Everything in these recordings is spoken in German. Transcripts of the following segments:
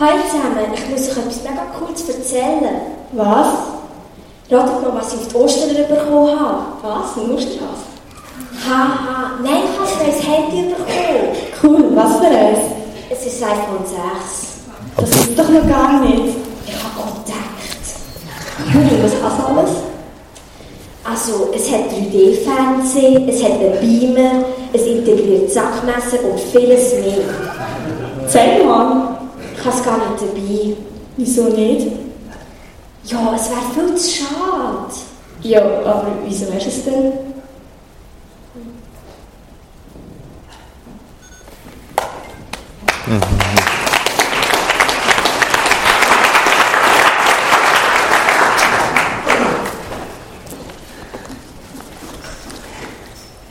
Hi zusammen, ich muss euch etwas mega Cooles erzählen. Was? Ratet mal, was ich auf die Ostern bekommen habe. Was? Ein Osterhase? Haha, nein, ich habe ein Handy bekommen. Cool, was für eins? Es ist ein iPhone 6. Das ist doch noch gar nicht. Ich habe gedacht. Cool, was hast du alles? Also, es hat 3D-Fernsehen, es hat einen Beamer, es integriert Sackmesser und vieles mehr. Zeig mal. Ich habe es gar nicht dabei. Wieso nicht? Ja, es wäre viel zu schade. Ja, aber wieso hast du es denn?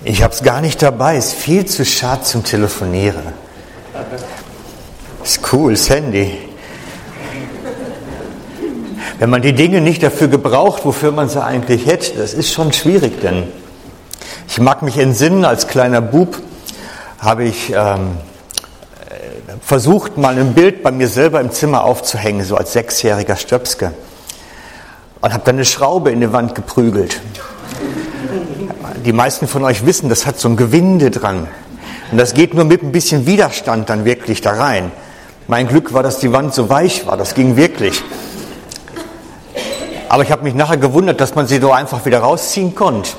Ich habe es gar nicht dabei, ist viel zu schade zum Telefonieren. Ist cool, das Handy. Wenn man die Dinge nicht dafür gebraucht, wofür man sie eigentlich hätte, das ist schon schwierig, denn ich mag mich entsinnen, als kleiner Bub habe ich ähm, äh, versucht, mal ein Bild bei mir selber im Zimmer aufzuhängen, so als sechsjähriger Stöpske. Und habe dann eine Schraube in die Wand geprügelt. Die meisten von euch wissen, das hat so ein Gewinde dran. Und das geht nur mit ein bisschen Widerstand dann wirklich da rein. Mein Glück war, dass die Wand so weich war. Das ging wirklich. Aber ich habe mich nachher gewundert, dass man sie so einfach wieder rausziehen konnte.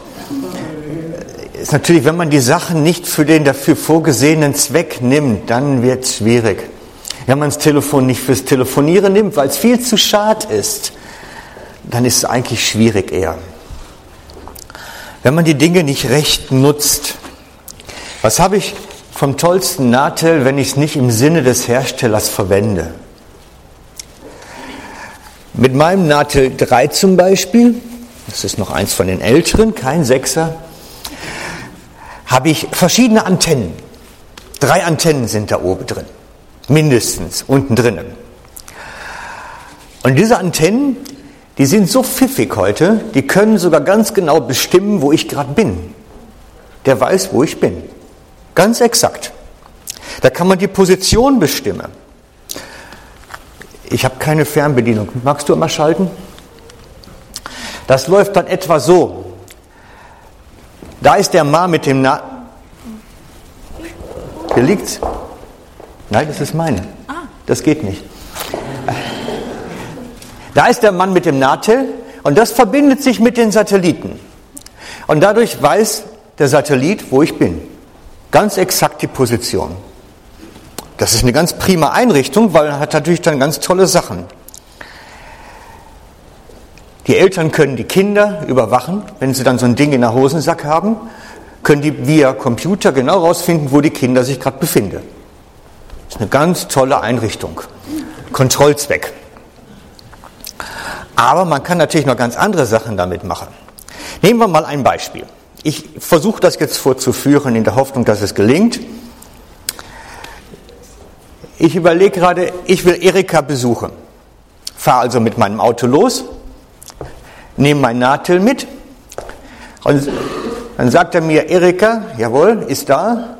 Ist natürlich, wenn man die Sachen nicht für den dafür vorgesehenen Zweck nimmt, dann wird es schwierig. Wenn man das Telefon nicht fürs Telefonieren nimmt, weil es viel zu schad ist, dann ist es eigentlich schwierig eher. Wenn man die Dinge nicht recht nutzt, was habe ich vom tollsten Natel, wenn ich es nicht im Sinne des Herstellers verwende? Mit meinem Natel 3 zum Beispiel, das ist noch eins von den älteren, kein Sechser, habe ich verschiedene Antennen. Drei Antennen sind da oben drin, mindestens unten drinnen. Und diese Antennen, die sind so pfiffig heute, die können sogar ganz genau bestimmen, wo ich gerade bin. Der weiß, wo ich bin. Ganz exakt. Da kann man die Position bestimmen. Ich habe keine Fernbedienung. Magst du mal schalten? Das läuft dann etwa so. Da ist der Mann mit dem Na. Hier liegt's. Nein, das ist meine. Das geht nicht. Da ist der Mann mit dem Nahtel und das verbindet sich mit den Satelliten. Und dadurch weiß der Satellit, wo ich bin. Ganz exakt die Position. Das ist eine ganz prima Einrichtung, weil er hat natürlich dann ganz tolle Sachen. Die Eltern können die Kinder überwachen, wenn sie dann so ein Ding in der Hosensack haben, können die via Computer genau herausfinden, wo die Kinder sich gerade befinden. Das ist eine ganz tolle Einrichtung. Kontrollzweck. Aber man kann natürlich noch ganz andere Sachen damit machen. Nehmen wir mal ein Beispiel. Ich versuche das jetzt vorzuführen in der Hoffnung, dass es gelingt. Ich überlege gerade, ich will Erika besuchen. Fahre also mit meinem Auto los, nehme mein Nahtel mit und dann sagt er mir, Erika, jawohl, ist da.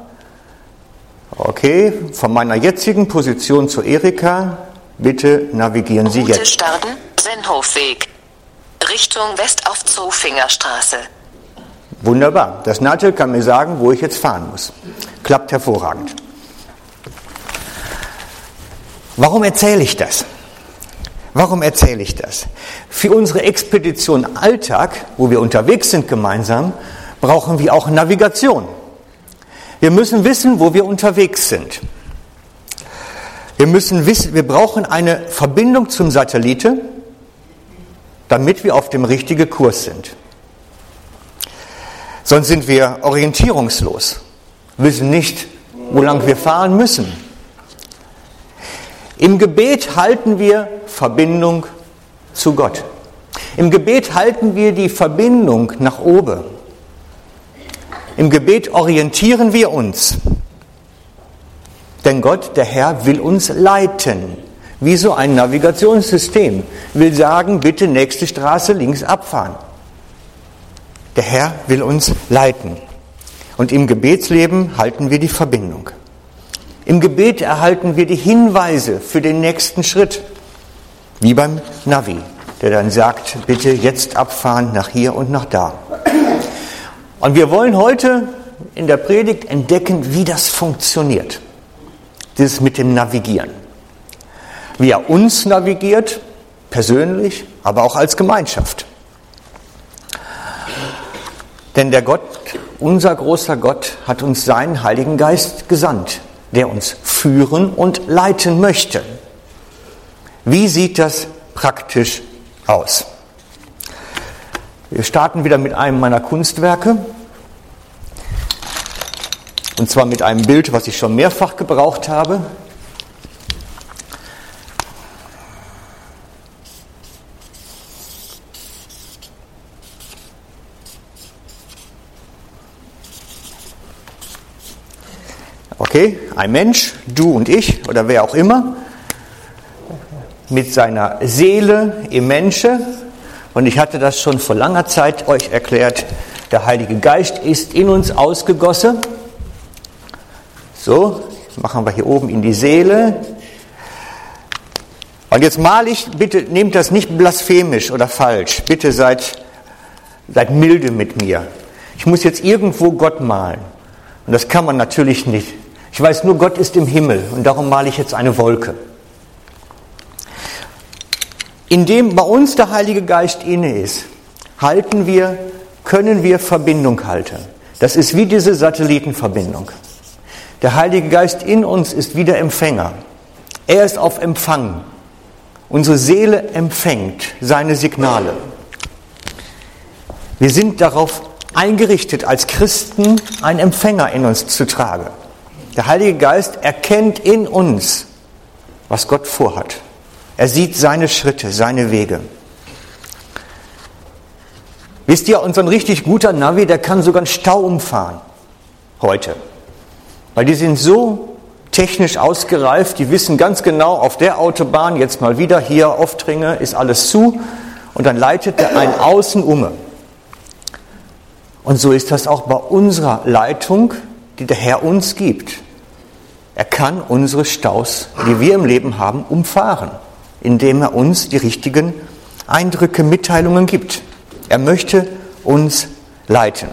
Okay, von meiner jetzigen Position zu Erika, bitte navigieren Sie Route jetzt. starten, Sennhofweg. Richtung West auf Zofingerstraße. Wunderbar. Das Nahtel kann mir sagen, wo ich jetzt fahren muss. Klappt hervorragend. Warum erzähle ich das? Warum erzähle ich das? Für unsere Expedition Alltag, wo wir unterwegs sind gemeinsam, brauchen wir auch Navigation. Wir müssen wissen, wo wir unterwegs sind. Wir müssen wissen, wir brauchen eine Verbindung zum Satellite, damit wir auf dem richtigen Kurs sind. Sonst sind wir orientierungslos, wissen nicht, wo lang wir fahren müssen. Im Gebet halten wir Verbindung zu Gott. Im Gebet halten wir die Verbindung nach oben. Im Gebet orientieren wir uns. Denn Gott, der Herr, will uns leiten. Wie so ein Navigationssystem. Will sagen, bitte nächste Straße links abfahren. Der Herr will uns leiten. Und im Gebetsleben halten wir die Verbindung. Im Gebet erhalten wir die Hinweise für den nächsten Schritt, wie beim Navi, der dann sagt, bitte jetzt abfahren nach hier und nach da. Und wir wollen heute in der Predigt entdecken, wie das funktioniert, dieses mit dem Navigieren. Wie er uns navigiert, persönlich, aber auch als Gemeinschaft. Denn der Gott, unser großer Gott, hat uns seinen Heiligen Geist gesandt, der uns führen und leiten möchte. Wie sieht das praktisch aus? Wir starten wieder mit einem meiner Kunstwerke. Und zwar mit einem Bild, was ich schon mehrfach gebraucht habe. Okay, ein Mensch, du und ich oder wer auch immer, mit seiner Seele im Menschen. Und ich hatte das schon vor langer Zeit euch erklärt. Der Heilige Geist ist in uns ausgegossen. So, machen wir hier oben in die Seele. Und jetzt male ich, bitte nehmt das nicht blasphemisch oder falsch. Bitte seid, seid milde mit mir. Ich muss jetzt irgendwo Gott malen. Und das kann man natürlich nicht. Ich weiß nur, Gott ist im Himmel und darum male ich jetzt eine Wolke. Indem bei uns der Heilige Geist inne ist, halten wir, können wir Verbindung halten. Das ist wie diese Satellitenverbindung. Der Heilige Geist in uns ist wie der Empfänger. Er ist auf Empfang. Unsere Seele empfängt seine Signale. Wir sind darauf eingerichtet, als Christen einen Empfänger in uns zu tragen. Der Heilige Geist erkennt in uns, was Gott vorhat. Er sieht seine Schritte, seine Wege. Wisst ihr, unser richtig guter Navi, der kann sogar einen Stau umfahren. Heute. Weil die sind so technisch ausgereift, die wissen ganz genau, auf der Autobahn, jetzt mal wieder hier, Oftringe, ist alles zu. Und dann leitet er einen außen um. Und so ist das auch bei unserer Leitung, die der Herr uns gibt. Er kann unsere Staus, die wir im Leben haben, umfahren, indem er uns die richtigen Eindrücke, Mitteilungen gibt. Er möchte uns leiten.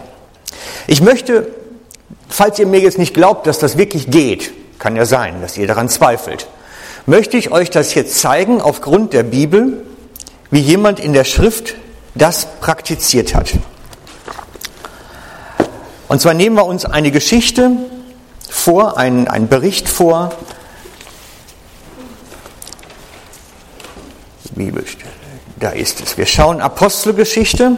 Ich möchte, falls ihr mir jetzt nicht glaubt, dass das wirklich geht, kann ja sein, dass ihr daran zweifelt, möchte ich euch das jetzt zeigen aufgrund der Bibel, wie jemand in der Schrift das praktiziert hat. Und zwar nehmen wir uns eine Geschichte vor, einen, einen Bericht vor. Bibelstelle, da ist es. Wir schauen Apostelgeschichte.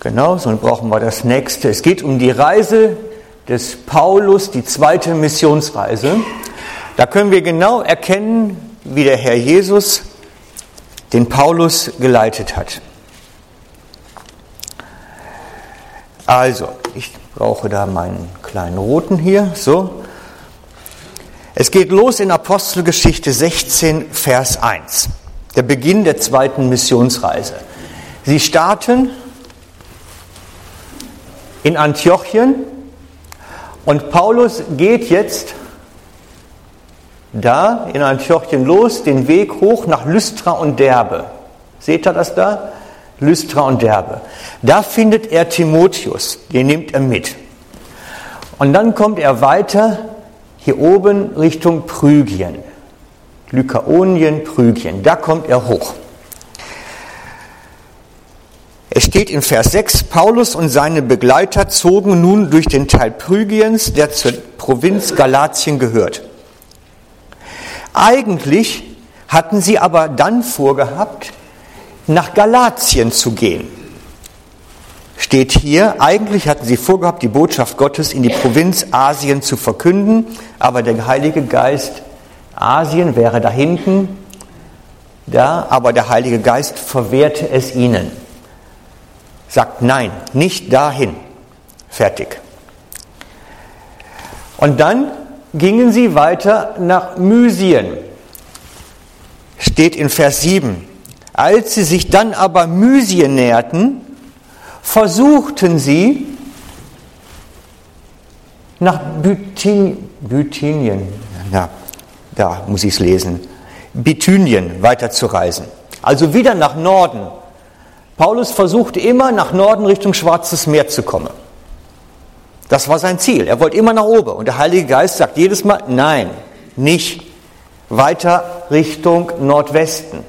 Genau, so brauchen wir das nächste. Es geht um die Reise des Paulus, die zweite Missionsreise. Da können wir genau erkennen, wie der Herr Jesus den Paulus geleitet hat. Also, ich brauche da meinen kleinen roten hier. So. Es geht los in Apostelgeschichte 16, Vers 1. Der Beginn der zweiten Missionsreise. Sie starten in Antiochien und Paulus geht jetzt da in Antiochien los, den Weg hoch nach Lystra und Derbe. Seht ihr das da? Lystra und Derbe. Da findet er Timotheus, den nimmt er mit. Und dann kommt er weiter hier oben Richtung Prügien. Lykaonien, Prügien. Da kommt er hoch. Es steht in Vers 6, Paulus und seine Begleiter zogen nun durch den Teil Prygiens, der zur Provinz Galatien gehört. Eigentlich hatten sie aber dann vorgehabt, nach Galatien zu gehen. Steht hier, eigentlich hatten sie vorgehabt, die Botschaft Gottes in die Provinz Asien zu verkünden, aber der Heilige Geist, Asien wäre da hinten, da, aber der Heilige Geist verwehrte es ihnen. Sagt nein, nicht dahin. Fertig. Und dann gingen sie weiter nach Mysien. Steht in Vers 7. Als sie sich dann aber Mysien näherten, versuchten sie, nach Bithyn Bithynien, ja, da muss ich es lesen, Bithynien weiterzureisen. Also wieder nach Norden. Paulus versuchte immer nach Norden Richtung Schwarzes Meer zu kommen. Das war sein Ziel. Er wollte immer nach oben. Und der Heilige Geist sagt jedes Mal, nein, nicht. Weiter Richtung Nordwesten.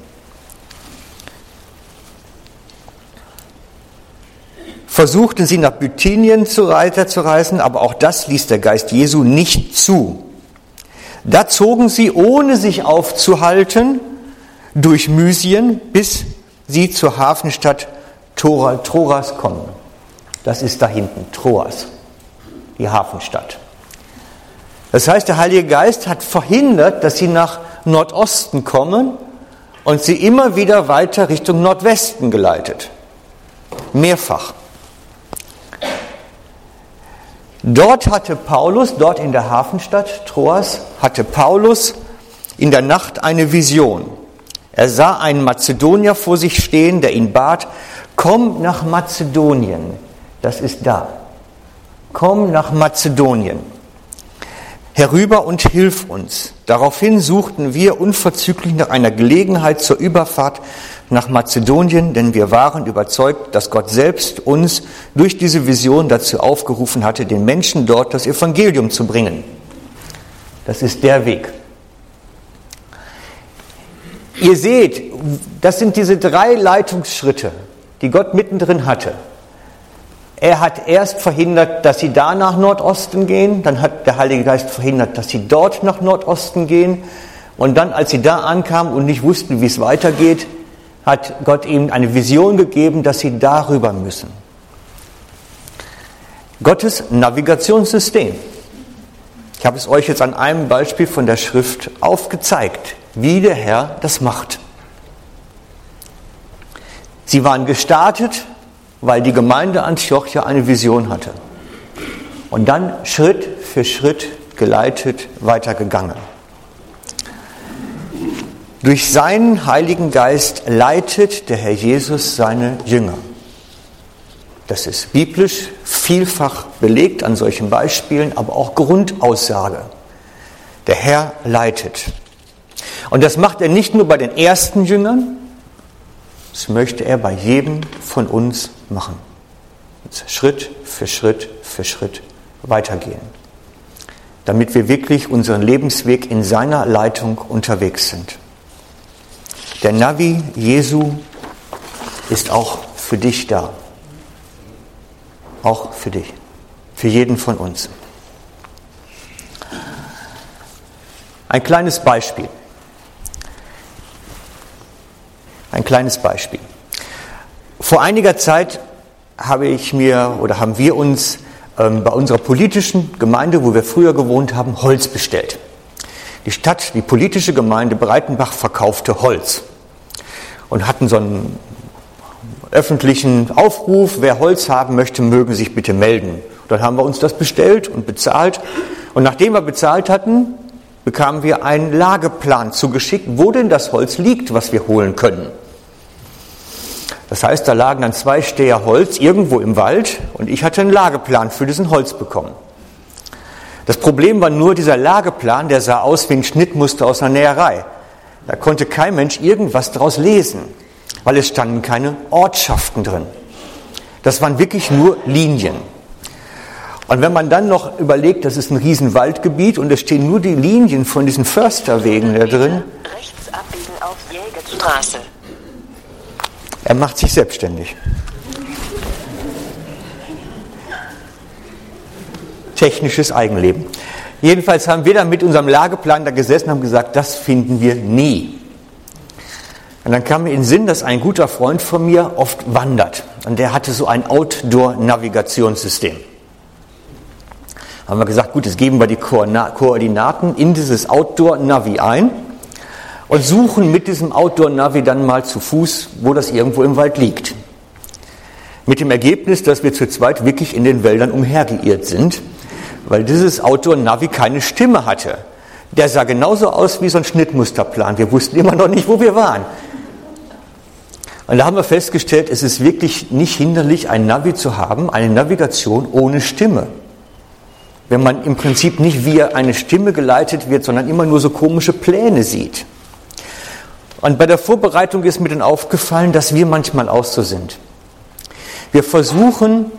Versuchten sie nach Bithynien zu reisen, aber auch das ließ der Geist Jesu nicht zu. Da zogen sie, ohne sich aufzuhalten, durch Mysien, bis sie zur Hafenstadt Troas kommen. Das ist da hinten, Troas, die Hafenstadt. Das heißt, der Heilige Geist hat verhindert, dass sie nach Nordosten kommen und sie immer wieder weiter Richtung Nordwesten geleitet. Mehrfach. Dort hatte Paulus, dort in der Hafenstadt Troas, hatte Paulus in der Nacht eine Vision. Er sah einen Mazedonier vor sich stehen, der ihn bat, komm nach Mazedonien. Das ist da. Komm nach Mazedonien. Herüber und hilf uns. Daraufhin suchten wir unverzüglich nach einer Gelegenheit zur Überfahrt nach Mazedonien, denn wir waren überzeugt, dass Gott selbst uns durch diese Vision dazu aufgerufen hatte, den Menschen dort das Evangelium zu bringen. Das ist der Weg. Ihr seht, das sind diese drei Leitungsschritte, die Gott mittendrin hatte. Er hat erst verhindert, dass sie da nach Nordosten gehen, dann hat der Heilige Geist verhindert, dass sie dort nach Nordosten gehen und dann, als sie da ankamen und nicht wussten, wie es weitergeht, hat Gott ihnen eine Vision gegeben, dass sie darüber müssen. Gottes Navigationssystem. Ich habe es euch jetzt an einem Beispiel von der Schrift aufgezeigt wie der Herr das macht. Sie waren gestartet, weil die Gemeinde Antiochia eine Vision hatte. Und dann Schritt für Schritt geleitet weitergegangen. Durch seinen Heiligen Geist leitet der Herr Jesus seine Jünger. Das ist biblisch vielfach belegt an solchen Beispielen, aber auch Grundaussage. Der Herr leitet. Und das macht er nicht nur bei den ersten Jüngern, das möchte er bei jedem von uns machen. Schritt für Schritt für Schritt weitergehen. Damit wir wirklich unseren Lebensweg in seiner Leitung unterwegs sind. Der Navi Jesu ist auch für dich da. Auch für dich. Für jeden von uns. Ein kleines Beispiel. Ein kleines Beispiel. Vor einiger Zeit habe ich mir oder haben wir uns ähm, bei unserer politischen Gemeinde, wo wir früher gewohnt haben, Holz bestellt. Die Stadt, die politische Gemeinde Breitenbach verkaufte Holz und hatten so einen öffentlichen Aufruf, wer Holz haben möchte, mögen sich bitte melden. Dann haben wir uns das bestellt und bezahlt. Und nachdem wir bezahlt hatten, bekamen wir einen Lageplan zugeschickt, wo denn das Holz liegt, was wir holen können. Das heißt, da lagen dann zwei Steher Holz irgendwo im Wald und ich hatte einen Lageplan für diesen Holz bekommen. Das Problem war nur, dieser Lageplan, der sah aus wie ein Schnittmuster aus einer Näherei. Da konnte kein Mensch irgendwas daraus lesen, weil es standen keine Ortschaften drin. Das waren wirklich nur Linien. Und wenn man dann noch überlegt, das ist ein Riesenwaldgebiet und es stehen nur die Linien von diesen Försterwegen da drin. Rechts abbiegen auf Jägerstraße. Er macht sich selbstständig. Technisches Eigenleben. Jedenfalls haben wir dann mit unserem Lageplan da gesessen und haben gesagt, das finden wir nie. Und dann kam mir in den Sinn, dass ein guter Freund von mir oft wandert. Und der hatte so ein Outdoor-Navigationssystem. Haben wir gesagt, gut, jetzt geben wir die Koordinaten in dieses Outdoor-Navi ein und suchen mit diesem Outdoor-Navi dann mal zu Fuß, wo das irgendwo im Wald liegt. Mit dem Ergebnis, dass wir zu zweit wirklich in den Wäldern umhergeirrt sind, weil dieses Outdoor-Navi keine Stimme hatte. Der sah genauso aus wie so ein Schnittmusterplan. Wir wussten immer noch nicht, wo wir waren. Und da haben wir festgestellt, es ist wirklich nicht hinderlich, ein Navi zu haben, eine Navigation ohne Stimme. wenn man im Prinzip nicht wie eine Stimme geleitet wird, sondern immer nur so komische Pläne sieht. Und bei der Vorbereitung ist mir dann aufgefallen, dass wir manchmal auch so sind. Wir versuchen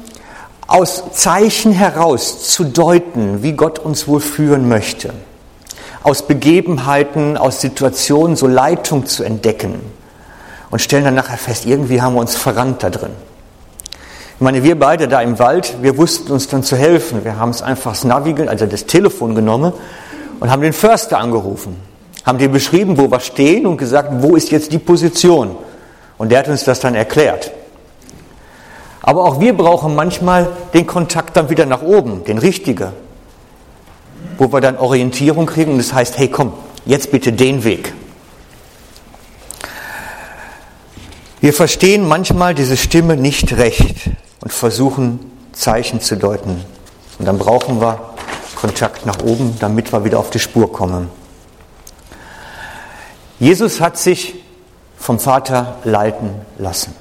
aus Zeichen heraus zu deuten, wie Gott uns wohl führen möchte. Aus Begebenheiten, aus Situationen so Leitung zu entdecken. Und stellen dann nachher fest, irgendwie haben wir uns verrannt da drin. Ich meine, wir beide da im Wald, wir wussten uns dann zu helfen. Wir haben es einfach das Navi, also das Telefon genommen und haben den Förster angerufen. Haben dir beschrieben, wo wir stehen und gesagt, wo ist jetzt die Position. Und der hat uns das dann erklärt. Aber auch wir brauchen manchmal den Kontakt dann wieder nach oben, den richtigen. Wo wir dann Orientierung kriegen und das heißt, hey komm, jetzt bitte den Weg. Wir verstehen manchmal diese Stimme nicht recht und versuchen Zeichen zu deuten. Und dann brauchen wir Kontakt nach oben, damit wir wieder auf die Spur kommen. Jesus hat sich vom Vater leiten lassen.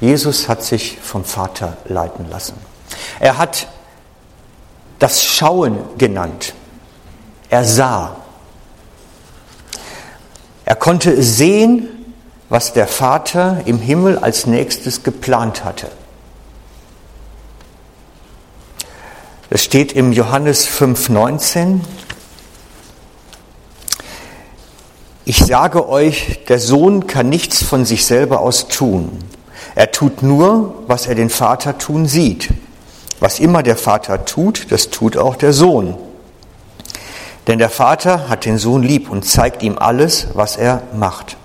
Jesus hat sich vom Vater leiten lassen. Er hat das Schauen genannt. Er sah. Er konnte sehen, was der Vater im Himmel als nächstes geplant hatte. Es steht im Johannes 5,19. Ich sage euch, der Sohn kann nichts von sich selber aus tun. Er tut nur, was er den Vater tun sieht. Was immer der Vater tut, das tut auch der Sohn. Denn der Vater hat den Sohn lieb und zeigt ihm alles, was er macht.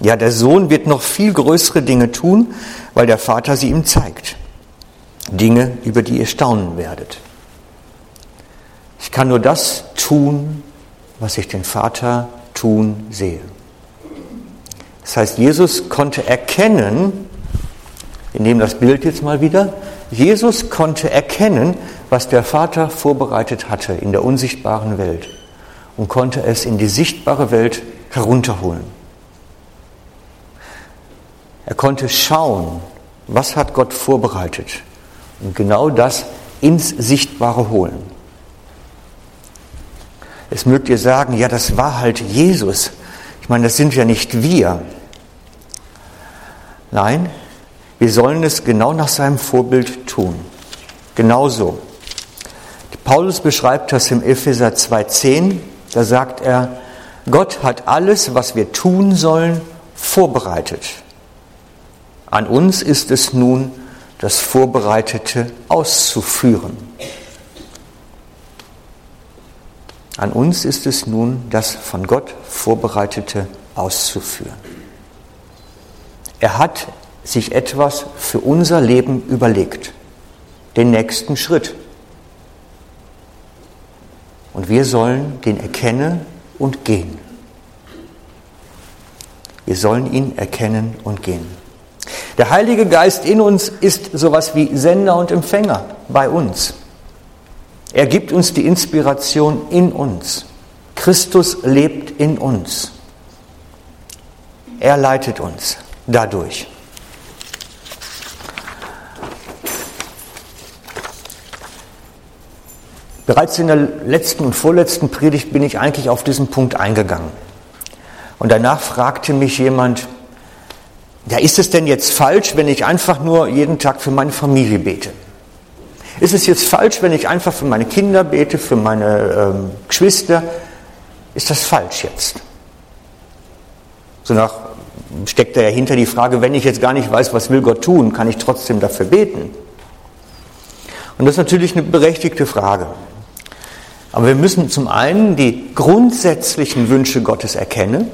Ja, der Sohn wird noch viel größere Dinge tun, weil der Vater sie ihm zeigt. Dinge, über die ihr staunen werdet. Ich kann nur das tun, was ich den Vater tun sehe. Das heißt, Jesus konnte erkennen, wir nehmen das Bild jetzt mal wieder, Jesus konnte erkennen, was der Vater vorbereitet hatte in der unsichtbaren Welt und konnte es in die sichtbare Welt herunterholen. Er konnte schauen, was hat Gott vorbereitet und genau das ins Sichtbare holen. Es mögt ihr sagen, ja, das war halt Jesus. Ich meine, das sind ja nicht wir. Nein, wir sollen es genau nach seinem Vorbild tun. Genauso. Paulus beschreibt das im Epheser 2.10. Da sagt er, Gott hat alles, was wir tun sollen, vorbereitet. An uns ist es nun, das Vorbereitete auszuführen. An uns ist es nun, das von Gott Vorbereitete auszuführen. Er hat sich etwas für unser Leben überlegt, den nächsten Schritt. Und wir sollen den erkennen und gehen. Wir sollen ihn erkennen und gehen. Der Heilige Geist in uns ist sowas wie Sender und Empfänger bei uns. Er gibt uns die Inspiration in uns. Christus lebt in uns. Er leitet uns dadurch. Bereits in der letzten und vorletzten Predigt bin ich eigentlich auf diesen Punkt eingegangen. Und danach fragte mich jemand, ja, ist es denn jetzt falsch, wenn ich einfach nur jeden Tag für meine Familie bete? Ist es jetzt falsch, wenn ich einfach für meine Kinder bete, für meine ähm, Geschwister? Ist das falsch jetzt? So nach steckt da ja hinter die Frage, wenn ich jetzt gar nicht weiß, was will Gott tun, kann ich trotzdem dafür beten? Und das ist natürlich eine berechtigte Frage. Aber wir müssen zum einen die grundsätzlichen Wünsche Gottes erkennen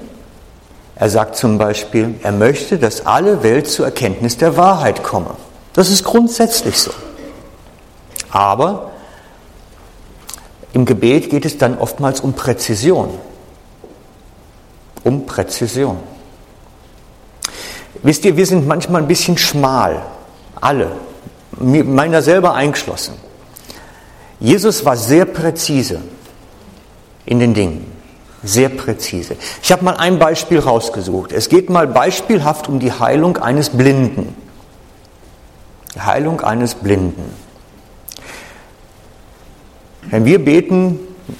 er sagt zum Beispiel, er möchte, dass alle Welt zur Erkenntnis der Wahrheit komme. Das ist grundsätzlich so. Aber im Gebet geht es dann oftmals um Präzision. Um Präzision. Wisst ihr, wir sind manchmal ein bisschen schmal. Alle. Meiner selber eingeschlossen. Jesus war sehr präzise in den Dingen. Sehr präzise. Ich habe mal ein Beispiel rausgesucht. Es geht mal beispielhaft um die Heilung eines Blinden. Heilung eines Blinden. Wenn wir beten,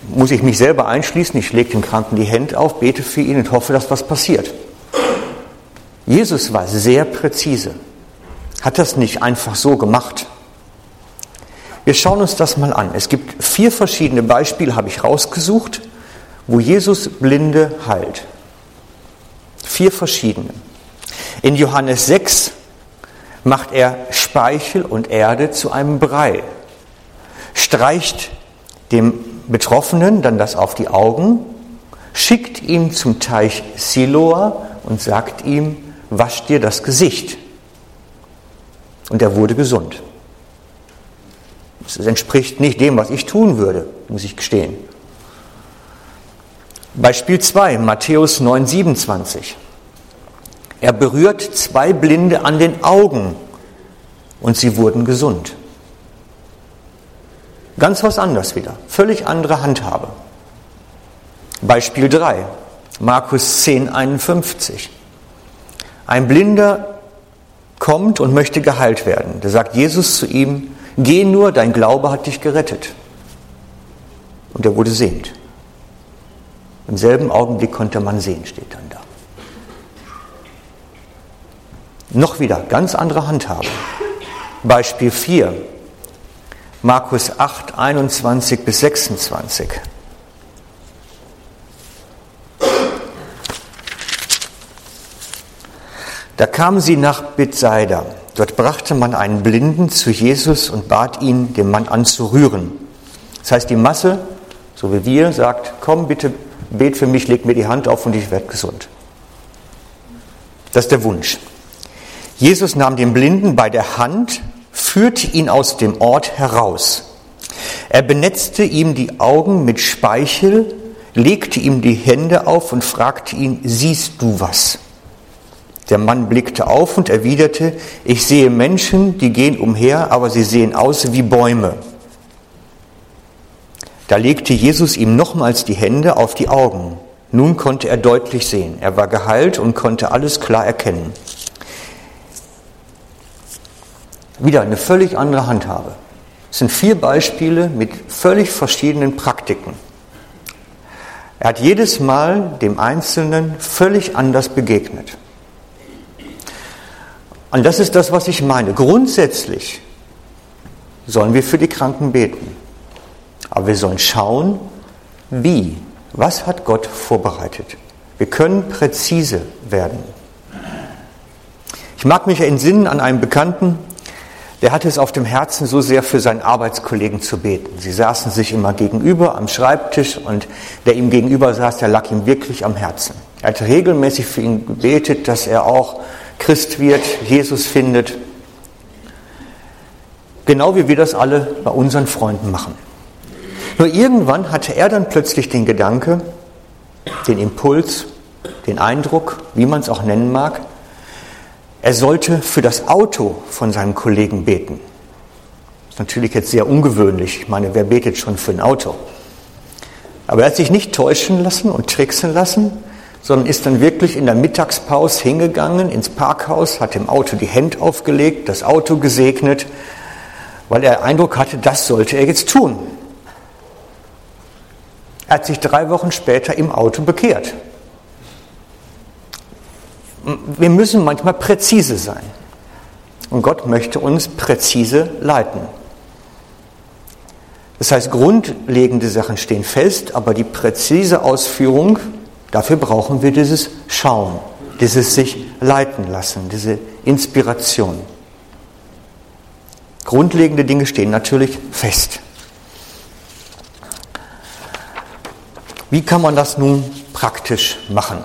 muss ich mich selber einschließen, ich lege dem Kranken die Hände auf, bete für ihn und hoffe, dass was passiert. Jesus war sehr präzise, hat das nicht einfach so gemacht. Wir schauen uns das mal an. Es gibt vier verschiedene Beispiele, habe ich rausgesucht, wo Jesus Blinde heilt. Vier verschiedene. In Johannes 6 macht er Speichel und Erde zu einem Brei, streicht dem Betroffenen dann das auf die Augen, schickt ihn zum Teich Siloa und sagt ihm, wasch dir das Gesicht. Und er wurde gesund. Das entspricht nicht dem, was ich tun würde, muss ich gestehen. Beispiel 2, Matthäus 9, 27. Er berührt zwei Blinde an den Augen und sie wurden gesund. Ganz was anderes wieder, völlig andere Handhabe. Beispiel 3, Markus 10, 51. Ein Blinder kommt und möchte geheilt werden. Da sagt Jesus zu ihm, geh nur, dein Glaube hat dich gerettet. Und er wurde sehend. Im selben Augenblick konnte man sehen, steht dann da. Noch wieder ganz andere Handhabe. Beispiel 4, Markus 8, 21 bis 26. Da kamen sie nach Bethsaida. Dort brachte man einen Blinden zu Jesus und bat ihn, den Mann anzurühren. Das heißt, die Masse, so wie wir, sagt, komm bitte, bet für mich, leg mir die Hand auf und ich werde gesund. Das ist der Wunsch. Jesus nahm den Blinden bei der Hand, führte ihn aus dem Ort heraus. Er benetzte ihm die Augen mit Speichel, legte ihm die Hände auf und fragte ihn, siehst du was? Der Mann blickte auf und erwiderte, ich sehe Menschen, die gehen umher, aber sie sehen aus wie Bäume. Da legte Jesus ihm nochmals die Hände auf die Augen. Nun konnte er deutlich sehen. Er war geheilt und konnte alles klar erkennen. Wieder eine völlig andere Handhabe. Es sind vier Beispiele mit völlig verschiedenen Praktiken. Er hat jedes Mal dem Einzelnen völlig anders begegnet. Und das ist das, was ich meine. Grundsätzlich sollen wir für die Kranken beten. Aber wir sollen schauen, wie. Was hat Gott vorbereitet? Wir können präzise werden. Ich mag mich entsinnen an einen Bekannten, der hatte es auf dem Herzen, so sehr für seinen Arbeitskollegen zu beten. Sie saßen sich immer gegenüber am Schreibtisch und der ihm gegenüber saß, der lag ihm wirklich am Herzen. Er hat regelmäßig für ihn gebetet, dass er auch Christ wird, Jesus findet. Genau wie wir das alle bei unseren Freunden machen. Nur irgendwann hatte er dann plötzlich den Gedanke, den Impuls, den Eindruck, wie man es auch nennen mag, er sollte für das Auto von seinem Kollegen beten. Das ist natürlich jetzt sehr ungewöhnlich. Ich meine, wer betet schon für ein Auto? Aber er hat sich nicht täuschen lassen und tricksen lassen, sondern ist dann wirklich in der Mittagspause hingegangen ins Parkhaus, hat dem Auto die Hände aufgelegt, das Auto gesegnet, weil er Eindruck hatte, das sollte er jetzt tun. Er hat sich drei Wochen später im Auto bekehrt. Wir müssen manchmal präzise sein. Und Gott möchte uns präzise leiten. Das heißt, grundlegende Sachen stehen fest, aber die präzise Ausführung Dafür brauchen wir dieses Schauen, dieses sich leiten lassen, diese Inspiration. Grundlegende Dinge stehen natürlich fest. Wie kann man das nun praktisch machen?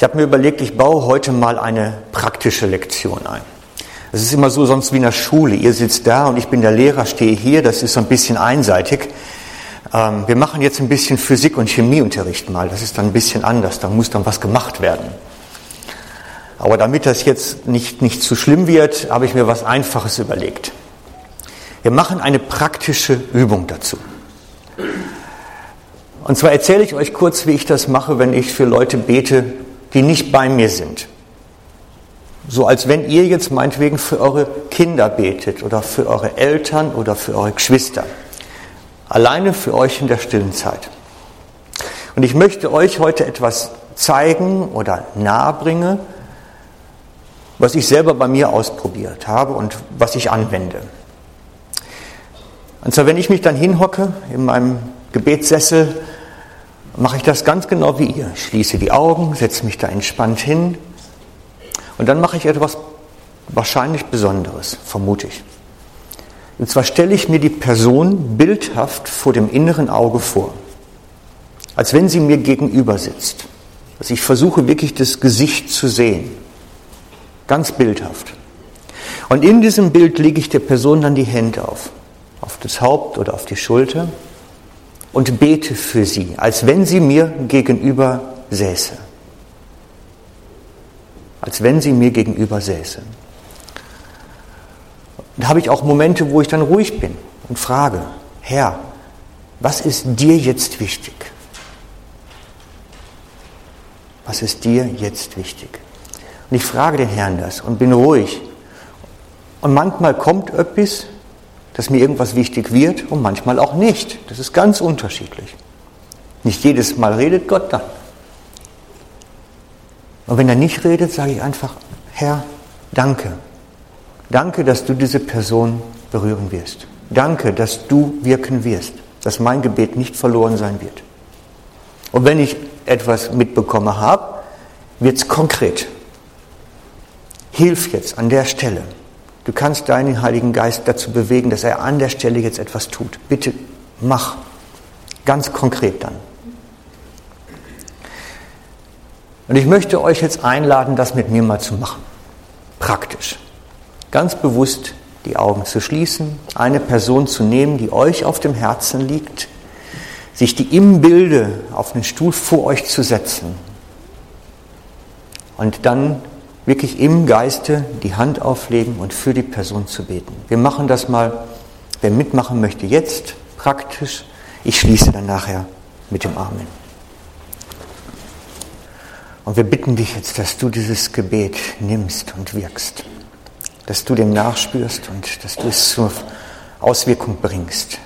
Ich habe mir überlegt, ich baue heute mal eine praktische Lektion ein. Es ist immer so sonst wie in der Schule. Ihr sitzt da und ich bin der Lehrer, stehe hier. Das ist so ein bisschen einseitig. Ähm, wir machen jetzt ein bisschen Physik- und Chemieunterricht mal. Das ist dann ein bisschen anders. Da muss dann was gemacht werden. Aber damit das jetzt nicht, nicht zu schlimm wird, habe ich mir was Einfaches überlegt. Wir machen eine praktische Übung dazu. Und zwar erzähle ich euch kurz, wie ich das mache, wenn ich für Leute bete, die nicht bei mir sind. So als wenn ihr jetzt meinetwegen für eure Kinder betet oder für eure Eltern oder für eure Geschwister. Alleine für euch in der stillen Zeit. Und ich möchte euch heute etwas zeigen oder nahebringen, was ich selber bei mir ausprobiert habe und was ich anwende. Und zwar, wenn ich mich dann hinhocke in meinem Gebetssessel, mache ich das ganz genau wie ihr. Schließe die Augen, setze mich da entspannt hin und dann mache ich etwas wahrscheinlich Besonderes, vermute ich. Und zwar stelle ich mir die Person bildhaft vor dem inneren Auge vor, als wenn sie mir gegenüber sitzt. Also ich versuche wirklich das Gesicht zu sehen, ganz bildhaft. Und in diesem Bild lege ich der Person dann die Hände auf, auf das Haupt oder auf die Schulter und bete für sie, als wenn sie mir gegenüber säße. Als wenn sie mir gegenüber säße. Da habe ich auch Momente, wo ich dann ruhig bin und frage, Herr, was ist dir jetzt wichtig? Was ist dir jetzt wichtig? Und ich frage den Herrn das und bin ruhig. Und manchmal kommt etwas, dass mir irgendwas wichtig wird und manchmal auch nicht. Das ist ganz unterschiedlich. Nicht jedes Mal redet Gott dann. Und wenn er nicht redet, sage ich einfach, Herr, danke. Danke, dass du diese Person berühren wirst. Danke, dass du wirken wirst, dass mein Gebet nicht verloren sein wird. Und wenn ich etwas mitbekommen habe, wird es konkret. Hilf jetzt an der Stelle. Du kannst deinen Heiligen Geist dazu bewegen, dass er an der Stelle jetzt etwas tut. Bitte mach. Ganz konkret dann. Und ich möchte euch jetzt einladen, das mit mir mal zu machen. Praktisch. Ganz bewusst die Augen zu schließen, eine Person zu nehmen, die euch auf dem Herzen liegt, sich die im Bilde auf den Stuhl vor euch zu setzen und dann wirklich im Geiste die Hand auflegen und für die Person zu beten. Wir machen das mal, wer mitmachen möchte, jetzt praktisch. Ich schließe dann nachher mit dem Amen. Und wir bitten dich jetzt, dass du dieses Gebet nimmst und wirkst, dass du dem nachspürst und dass du es zur Auswirkung bringst.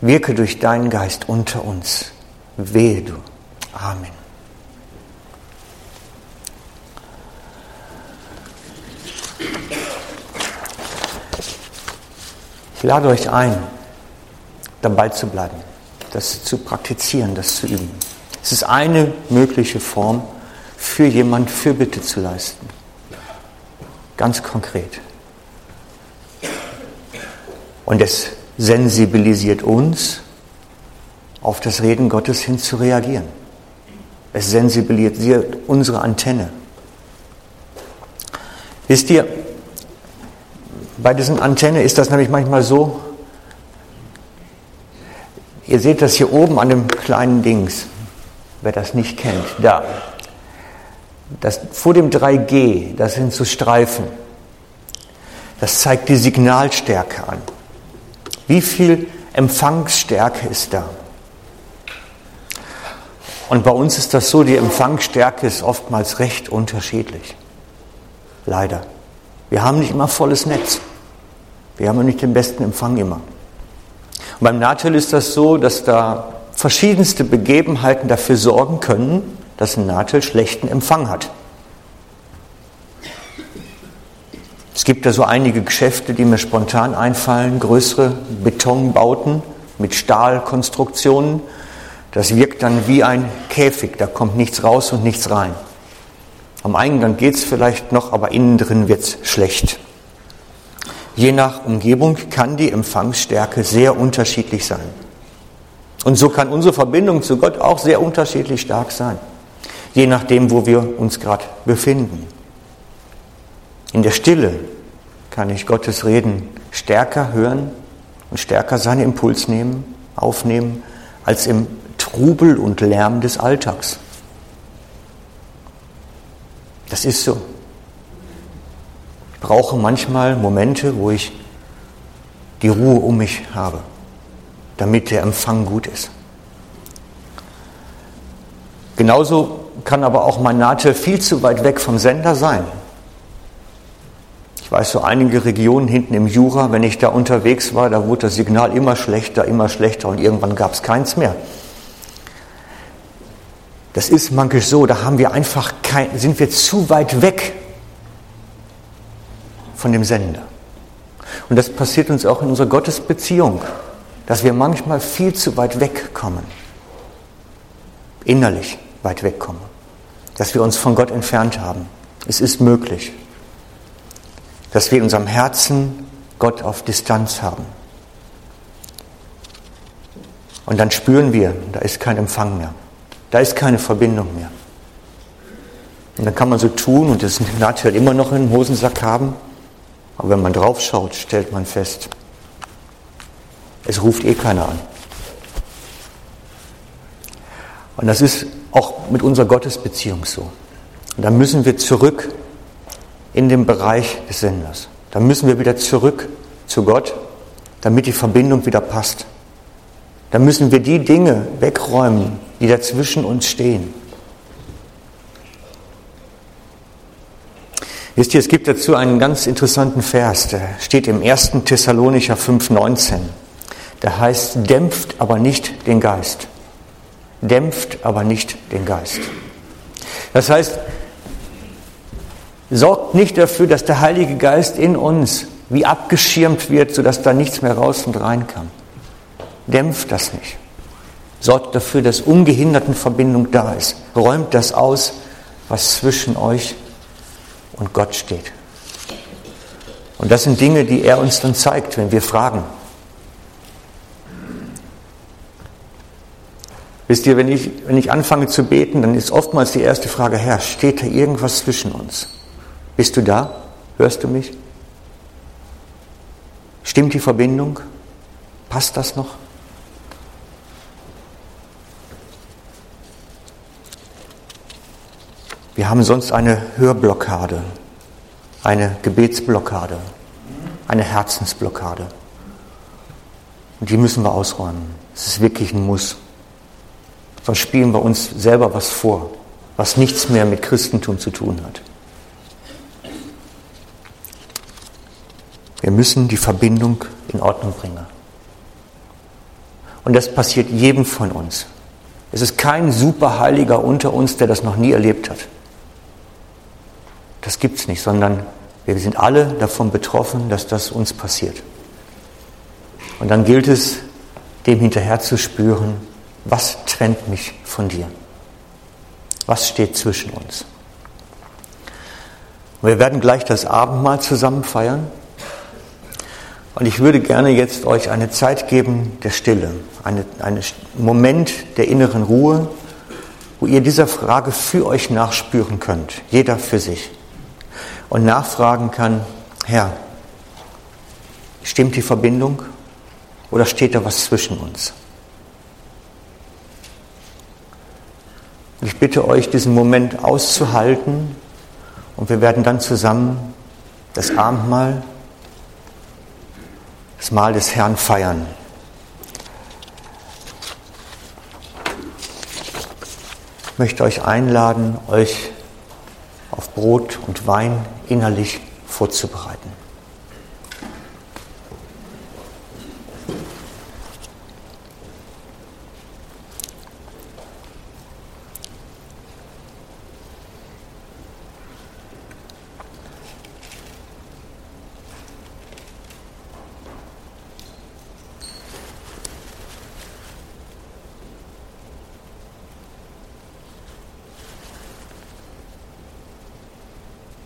Wirke durch deinen Geist unter uns. Wehe du. Amen. Ich lade euch ein, dabei zu bleiben, das zu praktizieren, das zu üben. Es ist eine mögliche Form, für jemand Fürbitte zu leisten. Ganz konkret. Und es sensibilisiert uns, auf das Reden Gottes hin zu reagieren. Es sensibilisiert unsere Antenne. Wisst ihr, bei diesen Antenne ist das nämlich manchmal so, ihr seht das hier oben an dem kleinen Dings, wer das nicht kennt, da. Das, vor dem 3G, das sind so Streifen. Das zeigt die Signalstärke an. Wie viel Empfangsstärke ist da? Und bei uns ist das so, die Empfangsstärke ist oftmals recht unterschiedlich. Leider. Wir haben nicht immer volles Netz. Wir haben nicht den besten Empfang immer. Und beim Natel ist das so, dass da verschiedenste Begebenheiten dafür sorgen können, dass ein Natel schlechten Empfang hat. Es gibt da so einige Geschäfte, die mir spontan einfallen, größere Betonbauten mit Stahlkonstruktionen. Das wirkt dann wie ein Käfig, da kommt nichts raus und nichts rein. Am Eingang geht es vielleicht noch, aber innen drin wird es schlecht. Je nach Umgebung kann die Empfangsstärke sehr unterschiedlich sein. Und so kann unsere Verbindung zu Gott auch sehr unterschiedlich stark sein, je nachdem, wo wir uns gerade befinden. In der Stille kann ich Gottes Reden stärker hören und stärker seinen Impuls nehmen, aufnehmen, als im Trubel und Lärm des Alltags. Das ist so. Brauche manchmal Momente, wo ich die Ruhe um mich habe, damit der Empfang gut ist. Genauso kann aber auch mein Nadel viel zu weit weg vom Sender sein. Ich weiß, so einige Regionen hinten im Jura, wenn ich da unterwegs war, da wurde das Signal immer schlechter, immer schlechter und irgendwann gab es keins mehr. Das ist manchmal so, da haben wir einfach kein, sind wir zu weit weg von dem Sender. Und das passiert uns auch in unserer Gottesbeziehung, dass wir manchmal viel zu weit wegkommen, innerlich weit wegkommen, dass wir uns von Gott entfernt haben. Es ist möglich, dass wir in unserem Herzen Gott auf Distanz haben. Und dann spüren wir, da ist kein Empfang mehr, da ist keine Verbindung mehr. Und dann kann man so tun und das Nadel immer noch einen Hosensack haben, aber wenn man drauf schaut, stellt man fest, es ruft eh keiner an. Und das ist auch mit unserer Gottesbeziehung so. Und da müssen wir zurück in den Bereich des Senders. Da müssen wir wieder zurück zu Gott, damit die Verbindung wieder passt. Da müssen wir die Dinge wegräumen, die dazwischen uns stehen. Wisst ihr, es gibt dazu einen ganz interessanten Vers, der steht im 1. Thessalonicher 5,19. Der heißt, dämpft aber nicht den Geist. Dämpft aber nicht den Geist. Das heißt, sorgt nicht dafür, dass der Heilige Geist in uns wie abgeschirmt wird, sodass da nichts mehr raus und rein kann. Dämpft das nicht. Sorgt dafür, dass ungehinderten Verbindung da ist. Räumt das aus, was zwischen euch und Gott steht. Und das sind Dinge, die er uns dann zeigt, wenn wir fragen. Wisst ihr, wenn ich, wenn ich anfange zu beten, dann ist oftmals die erste Frage, Herr, steht da irgendwas zwischen uns? Bist du da? Hörst du mich? Stimmt die Verbindung? Passt das noch? Wir haben sonst eine Hörblockade, eine Gebetsblockade, eine Herzensblockade. Und die müssen wir ausräumen. Es ist wirklich ein Muss. Sonst spielen wir uns selber was vor, was nichts mehr mit Christentum zu tun hat. Wir müssen die Verbindung in Ordnung bringen. Und das passiert jedem von uns. Es ist kein Superheiliger unter uns, der das noch nie erlebt hat. Das gibt es nicht, sondern wir sind alle davon betroffen, dass das uns passiert. Und dann gilt es, dem hinterher zu spüren, was trennt mich von dir? Was steht zwischen uns? wir werden gleich das Abendmahl zusammen feiern. Und ich würde gerne jetzt euch eine Zeit geben der Stille, einen eine Moment der inneren Ruhe, wo ihr dieser Frage für euch nachspüren könnt, jeder für sich und nachfragen kann, Herr, stimmt die Verbindung oder steht da was zwischen uns? Ich bitte euch, diesen Moment auszuhalten und wir werden dann zusammen das Abendmahl, das Mahl des Herrn feiern. Ich möchte euch einladen, euch auf Brot und Wein innerlich vorzubereiten.